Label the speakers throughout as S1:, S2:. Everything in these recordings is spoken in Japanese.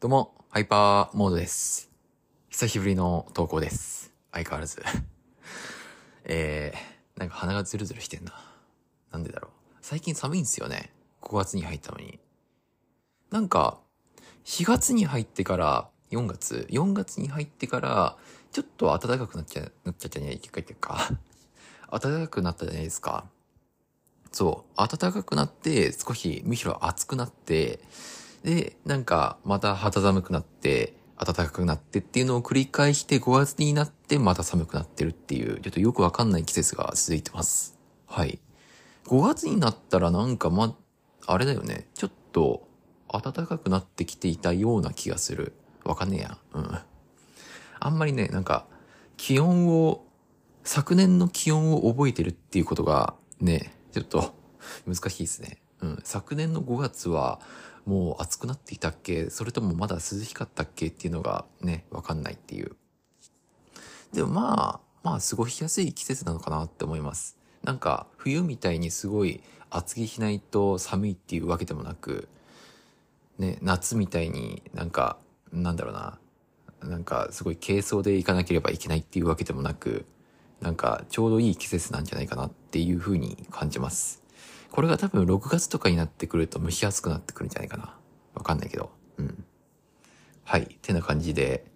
S1: どうも、ハイパーモードです。久しぶりの投稿です。相変わらず。えー、なんか鼻がズルズルしてんな。なんでだろう。最近寒いんですよね。5月に入ったのに。なんか、4月に入ってから、4月 ?4 月に入ってから、ちょっと暖かくなっちゃ、なっちゃったじゃないか。暖かくなったじゃないですか。そう。暖かくなって、少し、むしろ暑くなって、で、なんか、また肌寒くなって、暖かくなってっていうのを繰り返して5月になってまた寒くなってるっていう、ちょっとよくわかんない季節が続いてます。はい。5月になったらなんかま、あれだよね。ちょっと暖かくなってきていたような気がする。わかんねえや。うん。あんまりね、なんか、気温を、昨年の気温を覚えてるっていうことがね、ちょっと難しいですね。うん。昨年の5月はもう暑くなっていたっけ？それともまだ涼しかったっけ？っていうのがね、わかんないっていう。でもまあ、まあ過ごしやすい季節なのかなって思います。なんか冬みたいにすごい厚着しないと寒いっていうわけでもなく、ね、夏みたいになんか、なんだろうな、なんかすごい軽装で行かなければいけないっていうわけでもなく、なんかちょうどいい季節なんじゃないかなっていう風に感じます。これが多分6月とかになってくると蒸し暑くなってくるんじゃないかな。わかんないけど。うん。はい。てな感じで、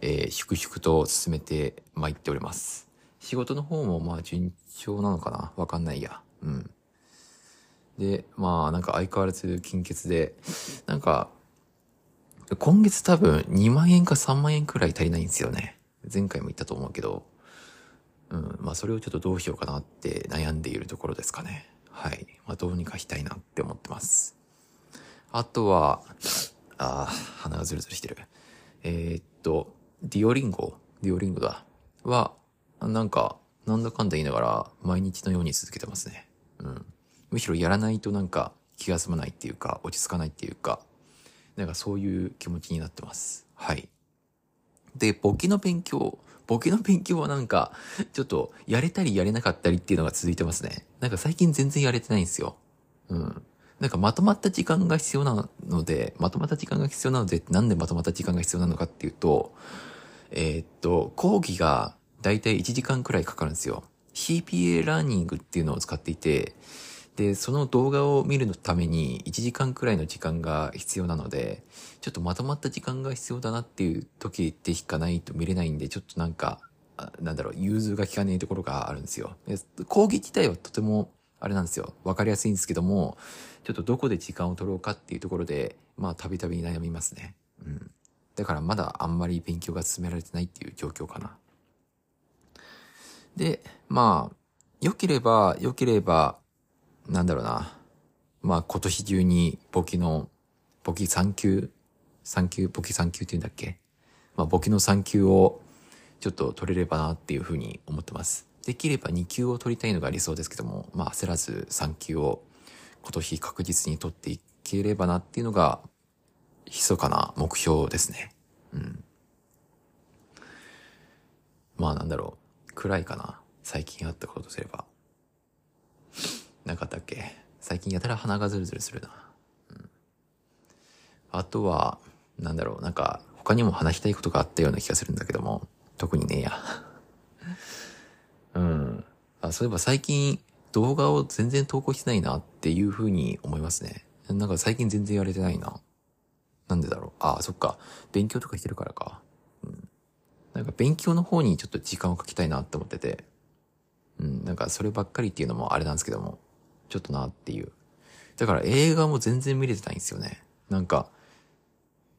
S1: えー、粛々と進めて参っております。仕事の方もまあ順調なのかなわかんないや。うん。で、まあなんか相変わらず金欠で、なんか、今月多分2万円か3万円くらい足りないんですよね。前回も言ったと思うけど、うん、まあそれをちょっとどうしようかなって悩んでいるところですかね。はい。まあどうにかしたいなって思ってます。あとは、あ、鼻がズルズルしてる。えー、っと、ディオリンゴディオリンゴだ。は、なんか、なんだかんだ言いながら毎日のように続けてますね。うん。むしろやらないとなんか気が済まないっていうか、落ち着かないっていうか、なんかそういう気持ちになってます。はい。で、簿記の勉強。簿記の勉強はなんか、ちょっと、やれたりやれなかったりっていうのが続いてますね。なんか最近全然やれてないんですよ。うん。なんかまとまった時間が必要なので、まとまった時間が必要なので、なんでまとまった時間が必要なのかっていうと、えーっと、講義がだいたい1時間くらいかかるんですよ。CPA ラーニングっていうのを使っていて、で、その動画を見るのために1時間くらいの時間が必要なので、ちょっとまとまった時間が必要だなっていう時でしかないと見れないんで、ちょっとなんか、なんだろう、融通が効かねえところがあるんですよ。で講義自体はとても、あれなんですよ。わかりやすいんですけども、ちょっとどこで時間を取ろうかっていうところで、まあ、たびたび悩みますね。うん。だからまだあんまり勉強が進められてないっていう状況かな。で、まあ、良ければ、良ければ、なんだろうな。まあ今年中に簿記の、簿記3級 ?3 級？簿記3級って言うんだっけ？まあ簿記の3級をちょっと取れればなっていうふうに思ってます。できれば2級を取りたいのが理想ですけども、まあ焦らず3級を今年確実に取っていければなっていうのが、密かな目標ですね。うん。まあなんだろう。暗いかな。最近あったこととすれば。なかったっけ最近やたら鼻がズルズルするな。うん。あとは、なんだろう、なんか、他にも話したいことがあったような気がするんだけども、特にねえや。うん。あ、そういえば最近動画を全然投稿してないなっていう風に思いますね。なんか最近全然やれてないな。なんでだろう。あ、そっか。勉強とかしてるからか。うん。なんか勉強の方にちょっと時間をかけたいなって思ってて。うん。なんかそればっかりっていうのもあれなんですけども。ちょっとなっていう。だから映画も全然見れてないんですよね。なんか、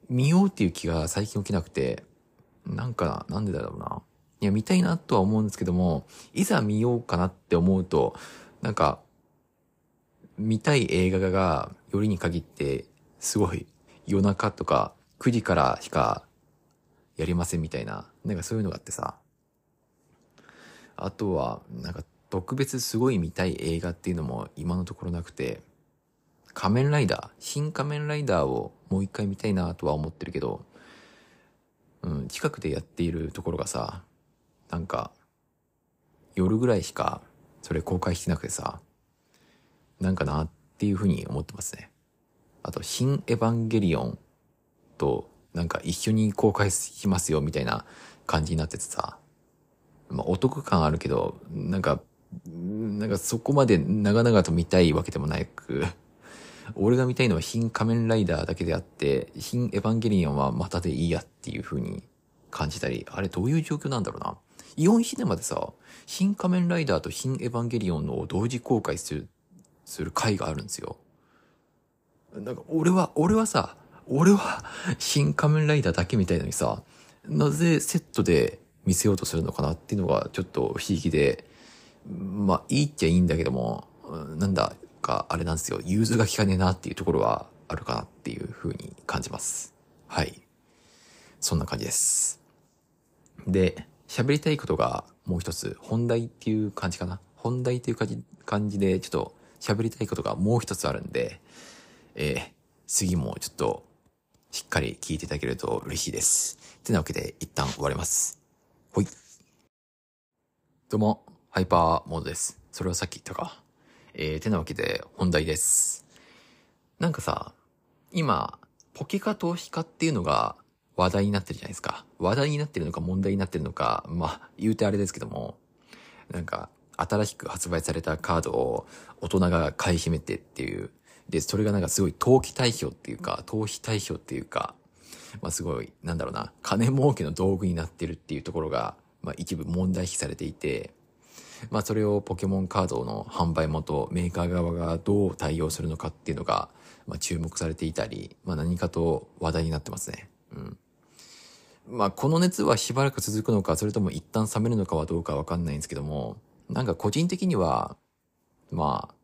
S1: 見ようっていう気が最近起きなくて、なんか、なんでだろうな。いや、見たいなとは思うんですけども、いざ見ようかなって思うと、なんか、見たい映画が、よりに限って、すごい、夜中とか、9時からしか、やりませんみたいな、なんかそういうのがあってさ。あとは、なんか、特別すごい見たい映画っていうのも今のところなくて、仮面ライダー、新仮面ライダーをもう一回見たいなとは思ってるけど、うん、近くでやっているところがさ、なんか、夜ぐらいしかそれ公開してなくてさ、なんかなっていうふうに思ってますね。あと、新エヴァンゲリオンとなんか一緒に公開しますよみたいな感じになっててさ、まあお得感あるけど、なんか、なんかそこまで長々と見たいわけでもなく、俺が見たいのは新仮面ライダーだけであって、新エヴァンゲリオンはまたでいいやっていう風に感じたり、あれどういう状況なんだろうな。イオンシネマでさ、新仮面ライダーと新エヴァンゲリオンの同時公開する、する回があるんですよ。なんか俺は、俺はさ、俺は 新仮面ライダーだけみたいのにさ、なぜセットで見せようとするのかなっていうのがちょっと不思議で、まあいいっちゃいいんだけども、なんだかあれなんですよ、融通が効かねえなっていうところはあるかなっていう風に感じます。はい。そんな感じです。で、喋りたいことがもう一つ、本題っていう感じかな。本題っていう感じ感じで、ちょっと喋りたいことがもう一つあるんで、えー、次もちょっとしっかり聞いていただけると嬉しいです。てなわけで一旦終わります。ほい。どうも、ハイパーモードです。それはさっき言ったか？えー、てなわけで本題です。なんかさ、今、ポケカ投資家っていうのが話題になってるじゃないですか。話題になってるのか問題になってるのか、まあ、言うてあれですけども、なんか、新しく発売されたカードを大人が買い占めてっていう、で、それがなんかすごい投機対象っていうか、投資対象っていうか、まあすごい、なんだろうな、金儲けの道具になってるっていうところが、まあ一部問題視されていて、まあそれをポケモンカードの販売元、メーカー側がどう対応するのかっていうのが、まあ注目されていたり、まあ何かと話題になってますね。うん。まあこの熱はしばらく続くのか、それとも一旦冷めるのかはどうかわかんないんですけども、なんか個人的には、まあ、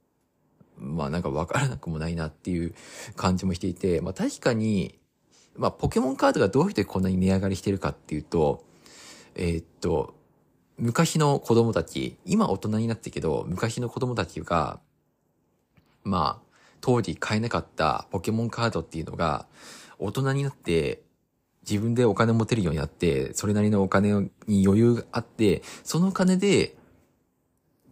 S1: まあなんかわからなくもないなっていう感じもしていて、まあ確かに、まあポケモンカードがどうしてこんなに値上がりしてるかっていうと、えー、っと、昔の子供たち、今大人になったけど、昔の子供たちが、まあ、当時買えなかったポケモンカードっていうのが、大人になって自分でお金持てるようになって、それなりのお金に余裕があって、その金で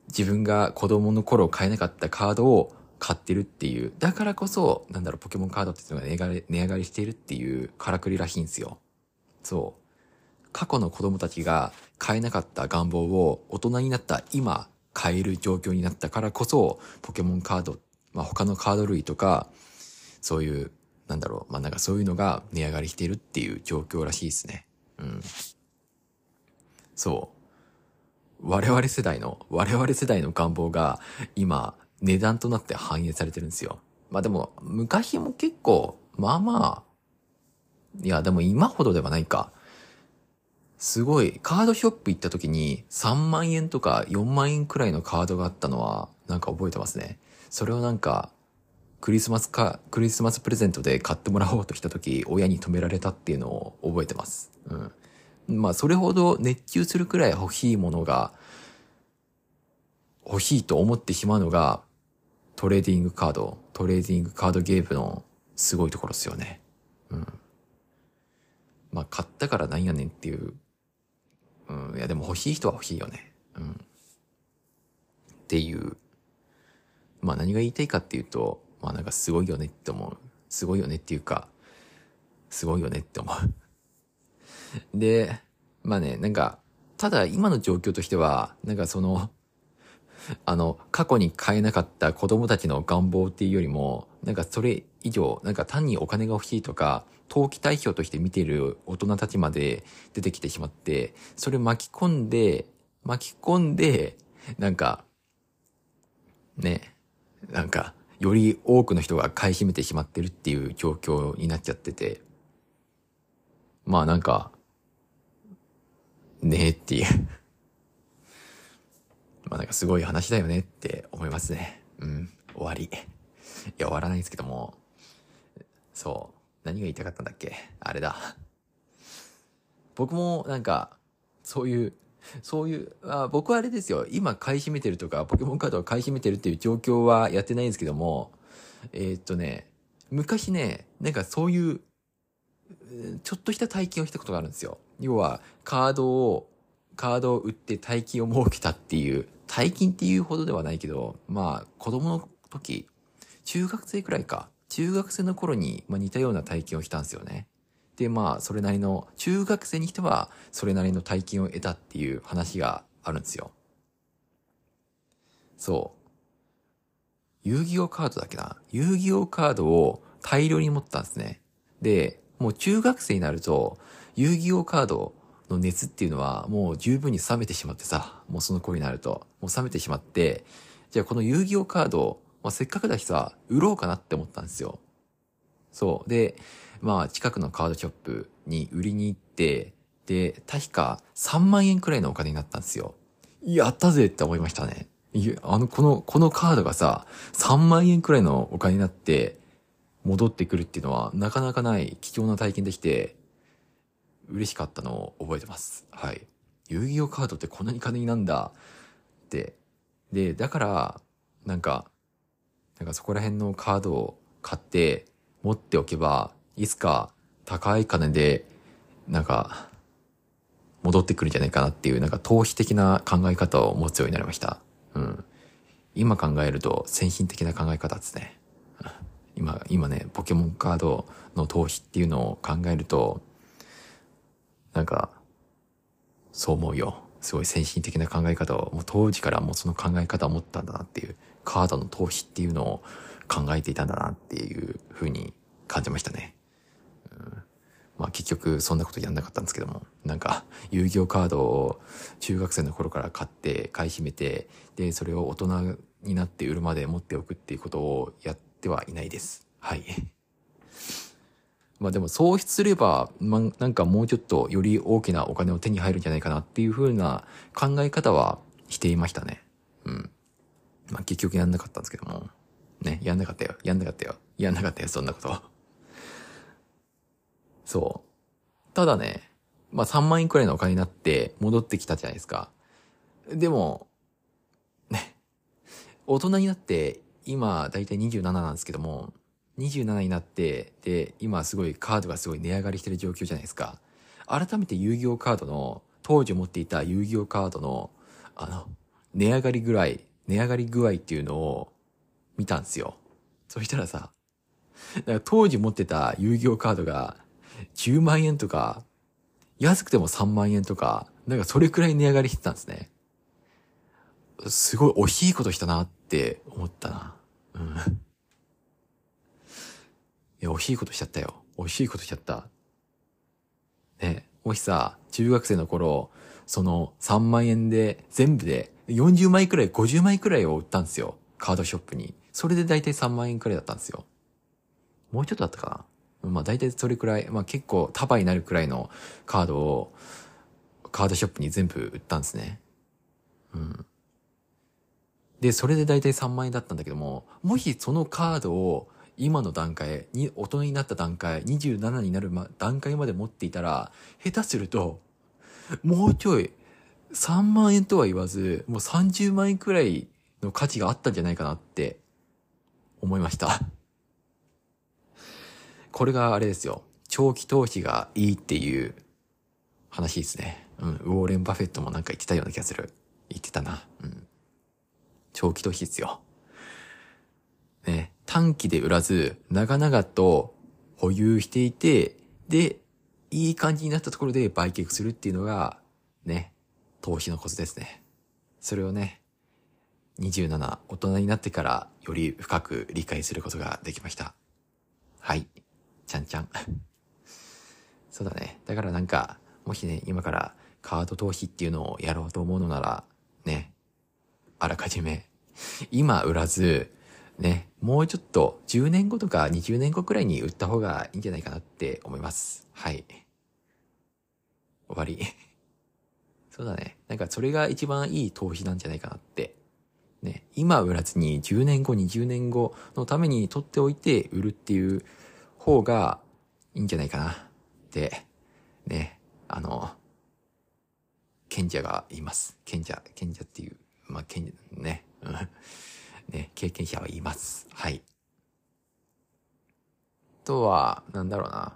S1: 自分が子供の頃買えなかったカードを買ってるっていう。だからこそ、なんだろう、ポケモンカードっていうのが値上がり、値上がりしているっていうからくりらしいんですよ。そう。過去の子供たちが買えなかった願望を大人になった今買える状況になったからこそ、ポケモンカード、まあ他のカード類とか、そういう、なんだろう、まあなんかそういうのが値上がりしているっていう状況らしいですね。うん。そう。我々世代の、我々世代の願望が今値段となって反映されてるんですよ。まあでも、昔も結構、まあまあ、いや、でも今ほどではないか。すごい、カードショップ行った時に3万円とか4万円くらいのカードがあったのは、なんか覚えてますね。それをなんか、クリスマスか、クリスマスプレゼントで買ってもらおうとした時、親に止められたっていうのを覚えてます。うん。まあ、それほど熱中するくらい欲しいものが、欲しいと思ってしまうのが、トレーディングカード、トレーディングカードゲームのすごいところですよね。うん。まあ、買ったからなんやねんっていう。うん。いや、でも欲しい人は欲しいよね。うん。っていう。まあ、何が言いたいかっていうと、まあ、なんかすごいよねって思う。すごいよねっていうか、すごいよねって思う。で、まあね、なんか、ただ今の状況としては、なんかその、あの、過去に買えなかった子供たちの願望っていうよりも、なんかそれ以上、なんか単にお金が欲しいとか、投機対象として見ている大人たちまで出てきてしまって、それ巻き込んで、巻き込んで、なんか、ね、なんか、より多くの人が買い占めてしまってるっていう状況になっちゃってて、まあなんか、ねえっていう。まあなんかすごい話だよねって思いますね。うん。終わり。いや、終わらないですけども。そう。何が言いたかったんだっけ？あれだ。僕もなんか、そういう、そういう、あ僕はあれですよ。今買い占めてるとか、ポケモンカードを買い占めてるっていう状況はやってないんですけども、えー、っとね、昔ね、なんかそういう、ちょっとした体験をしたことがあるんですよ。要は、カードを、カードを売って大金を設けたっていう大金っていうほどではないけど、まあ、子供の時、中学生くらいか。中学生の頃に、まあ、似たような体験をしたんですよね。で、まあ、それなりの、中学生にしては、それなりの大金を得たっていう話があるんですよ。そう。遊戯王カードだっけな遊戯王カードを大量に持ったんですね。で、もう中学生になると、遊戯王カードの熱っていうのはもう十分に冷めてしまってさ、もうその頃になると、もう冷めてしまって、じゃあこの遊戯王カード、まあ、せっかくだしさ、売ろうかなって思ったんですよ。そう。で、まあ近くのカードショップに売りに行って、で、確か3万円くらいのお金になったんですよ。やったぜって思いましたね。いや、あの、この、このカードがさ、3万円くらいのお金になって、戻ってくるっていうのは、なかなかない貴重な体験できて、嬉しかったのを覚えてます。はい。遊戯王カードってこんなに金になんだって。で、だから、なんか、なんかそこら辺のカードを買って持っておけば、いつか高い金で、なんか、戻ってくるんじゃないかなっていう、なんか投資的な考え方を持つようになりました。うん。今考えると先進的な考え方ですね。今、今ね、ポケモンカードの投資っていうのを考えると、なんか、そう思うよ。すごい先進的な考え方を、もう当時からもうその考え方を持ったんだなっていう、カードの投資っていうのを考えていたんだなっていうふうに感じましたね。うん、まあ結局そんなことやんなかったんですけども、なんか遊戯王カードを中学生の頃から買って買い占めて、で、それを大人になって売るまで持っておくっていうことをやってはいないです。はい。まあでも喪失すれば、まあ、なんかもうちょっとより大きなお金を手に入るんじゃないかなっていう風な考え方はしていましたね。うん。まあ結局やんなかったんですけども。ね、やんなかったよ。やんなかったよ。やんなかったよ、そんなこと。そう。ただね、まあ3万円くらいのお金になって戻ってきたじゃないですか。でも、ね、大人になって今だいたい27なんですけども、27になって、で、今すごいカードがすごい値上がりしてる状況じゃないですか。改めて遊戯王カードの、当時持っていた遊戯王カードの、あの、値上がりぐらい、値上がり具合っていうのを見たんですよ。そしたらさ、だから当時持ってた遊戯王カードが10万円とか、安くても3万円とか、なんかそれくらい値上がりしてたんですね。すごい惜しいことしたなって思ったな。うん。いや、惜しいことしちゃったよ。惜しいことしちゃった。ね、もしさ、中学生の頃、その3万円で全部で40枚くらい、50枚くらいを売ったんですよ。カードショップに。それで大体3万円くらいだったんですよ。もうちょっとだったかな。まあ大体それくらい、まあ結構束になるくらいのカードをカードショップに全部売ったんですね。うん。で、それで大体3万円だったんだけども、もしそのカードを今の段階、に、大人になった段階、27になる、ま、段階まで持っていたら、下手すると、もうちょい、3万円とは言わず、もう30万円くらいの価値があったんじゃないかなって思いました。これがあれですよ。長期投資がいいっていう話ですね。うん。ウォーレン・バフェットもなんか言ってたような気がする。言ってたな。うん。長期投資ですよ。ね。短期で売らず、長々と保有していて、で、いい感じになったところで売却するっていうのが、ね、投資のコツですね。それをね、27、大人になってからより深く理解することができました。はい。ちゃんちゃん。そうだね。だからなんか、もしね、今からカード投資っていうのをやろうと思うのなら、ね、あらかじめ、今売らず、ね、もうちょっと10年後とか20年後くらいに売った方がいいんじゃないかなって思います。はい。終わり。そうだね。なんかそれが一番いい投資なんじゃないかなって。ね、今売らずに10年後、20年後のために取っておいて売るっていう方がいいんじゃないかなって、ね、あの、賢者がいます。賢者、賢者っていう、まあ、賢者、ね、ね、経験者はいます。はい。とは、なんだろうな。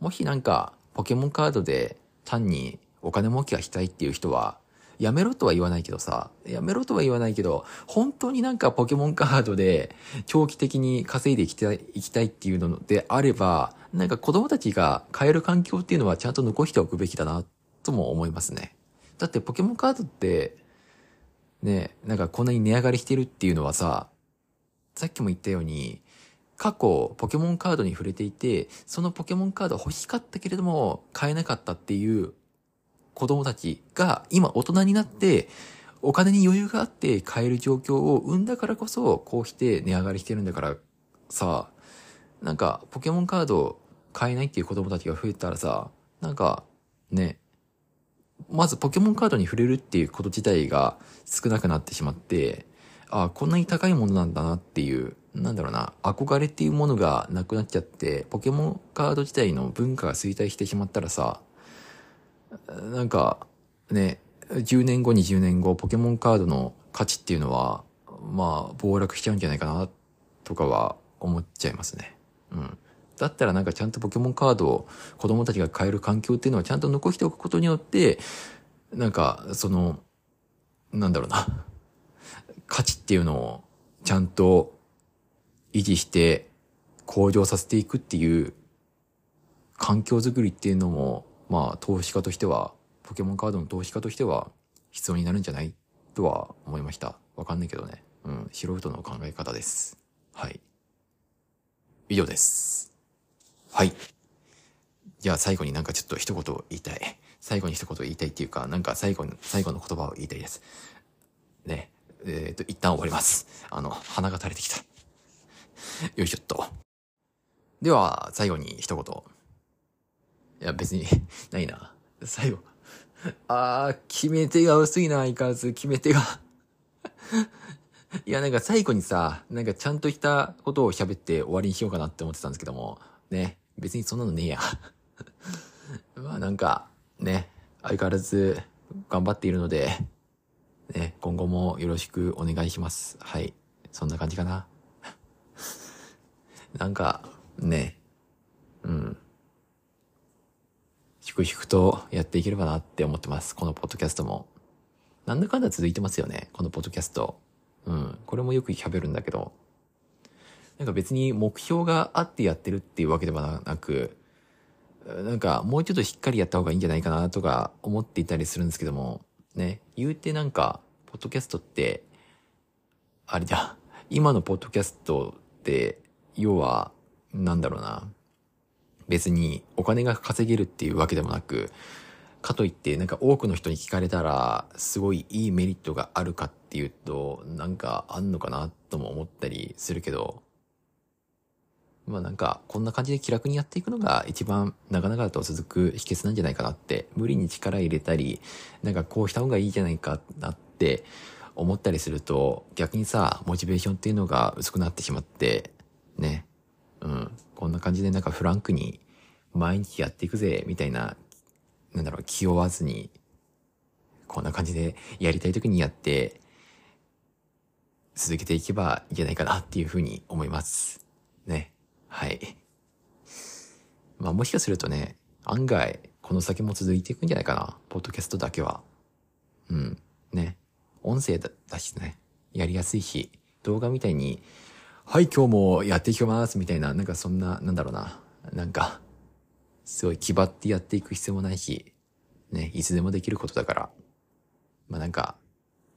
S1: もしなんか、ポケモンカードで単にお金儲けがしたいっていう人は、やめろとは言わないけどさ、やめろとは言わないけど、本当になんかポケモンカードで長期的に稼いでいきたい、いきたいっていうのであれば、なんか子供たちが買える環境っていうのはちゃんと残しておくべきだな、とも思いますね。だってポケモンカードって、ね、なんかこんなに値上がりしてるっていうのはさ、さっきも言ったように、過去ポケモンカードに触れていて、そのポケモンカード欲しかったけれども買えなかったっていう子供たちが今大人になってお金に余裕があって買える状況を生んだからこそこうして値上がりしてるんだからさ、なんかポケモンカード買えないっていう子供たちが増えたらさ、なんかね、まずポケモンカードに触れるっていうこと自体が少なくなってしまって、ああ、こんなに高いものなんだなっていう、なんだろうな、憧れっていうものがなくなっちゃって、ポケモンカード自体の文化が衰退してしまったらさ、なんか、ね、10年後、20年後、ポケモンカードの価値っていうのは、まあ、暴落しちゃうんじゃないかな、とかは思っちゃいますね。うん。だったらなんかちゃんとポケモンカードを子供たちが買える環境っていうのはちゃんと残しておくことによって、なんか、その、なんだろうな、価値っていうのをちゃんと維持して向上させていくっていう環境づくりっていうのもまあ、投資家としては、ポケモンカードの投資家としては、必要になるんじゃない？とは思いました。わかんないけどね。うん、素人の考え方です。はい。以上です。はい。じゃあ最後になんかちょっと一言言いたい。最後に一言言いたいっていうか、なんか最後に、最後の言葉を言いたいです。ね。えっ、ー、と、一旦終わります。あの、鼻が垂れてきた。よいしょっと。では、最後に一言。いや、別にないな。最後。あー、決め手が薄いな、相変わらず、決め手がいや、なんか最後にさ、なんかちゃんとしたことを喋って終わりにしようかなって思ってたんですけども、ね、別にそんなのねえや。まあなんか、ね、相変わらず頑張っているので、ね、今後もよろしくお願いします。はい。そんな感じかな。なんか、ね、うん。粛々とやっていければなって思ってます。このポッドキャストも。なんだかんだ続いてますよね。このポッドキャスト。うん。これもよく喋るんだけど。なんか別に目標があってやってるっていうわけではなく、なんかもうちょっとしっかりやった方がいいんじゃないかなとか思っていたりするんですけども、ね。言うてなんか、ポッドキャストって、あれじゃ、今のポッドキャストって、要は、なんだろうな。別にお金が稼げるっていうわけでもなく、かといってなんか多くの人に聞かれたらすごいいいメリットがあるかっていうとなんかあんのかなとも思ったりするけどまあなんかこんな感じで気楽にやっていくのが一番長々と続く秘訣なんじゃないかなって無理に力入れたりなんかこうした方がいいじゃないかなって思ったりすると逆にさモチベーションっていうのが薄くなってしまってねうん。こんな感じでなんかフランクに毎日やっていくぜ、みたいな、なんだろう、気負わずに、こんな感じでやりたい時にやって、続けていけばいいんじゃないかなっていうふうに思います。ね。はい。まあもしかするとね、案外、この先も続いていくんじゃないかな。ポッドキャストだけは。うん。ね。音声だしね。やりやすいし、動画みたいにはい、今日もやっていきますみたいな、なんかそんな、なんだろうな。なんか、すごい気張ってやっていく必要もないし、ね、いつでもできることだから、まあなんか、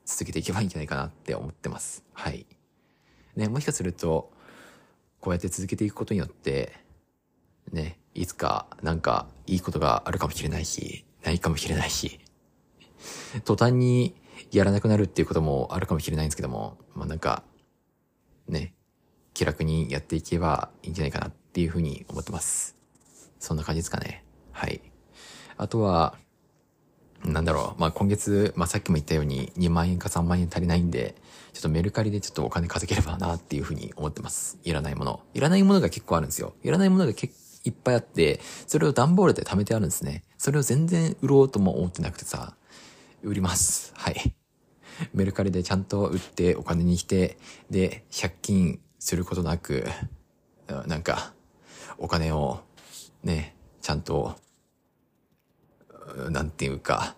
S1: 続けていけばいいんじゃないかなって思ってます。はい。ね、もしかすると、こうやって続けていくことによって、ね、いつかなんかいいことがあるかもしれないし、ないかもしれないし、途端にやらなくなるっていうこともあるかもしれないんですけども、まあなんか、ね、気楽にやっていけばいいんじゃないかなっていうふうに思ってます。そんな感じですかね。はい。あとは、なんだろう。まあ、今月、まあ、さっきも言ったように2万円か3万円足りないんで、ちょっとメルカリでちょっとお金稼げればなっていうふうに思ってます。いらないもの。いらないものが結構あるんですよ。いらないものが結いっぱいあって、それを段ボールで貯めてあるんですね。それを全然売ろうとも思ってなくてさ、売ります。はい。メルカリでちゃんと売ってお金にして、で、借金することなく、なんか、お金を、ね、ちゃんと、なんていうか、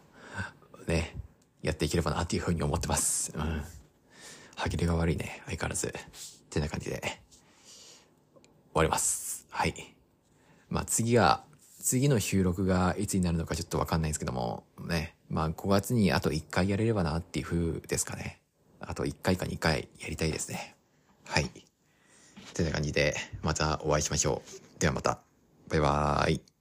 S1: ね、やっていければなっていうふうに思ってます。うん。歯切れが悪いね、相変わらず。ってな感じで、終わります。はい。まあ次が、次の収録がいつになるのかちょっとわかんないんですけども、ね。まあ5月にあと1回やれればなっていう風ですかね。あと1回か2回やりたいですね。はい。ってな感じで、またお会いしましょう。ではまた。バイバーイ。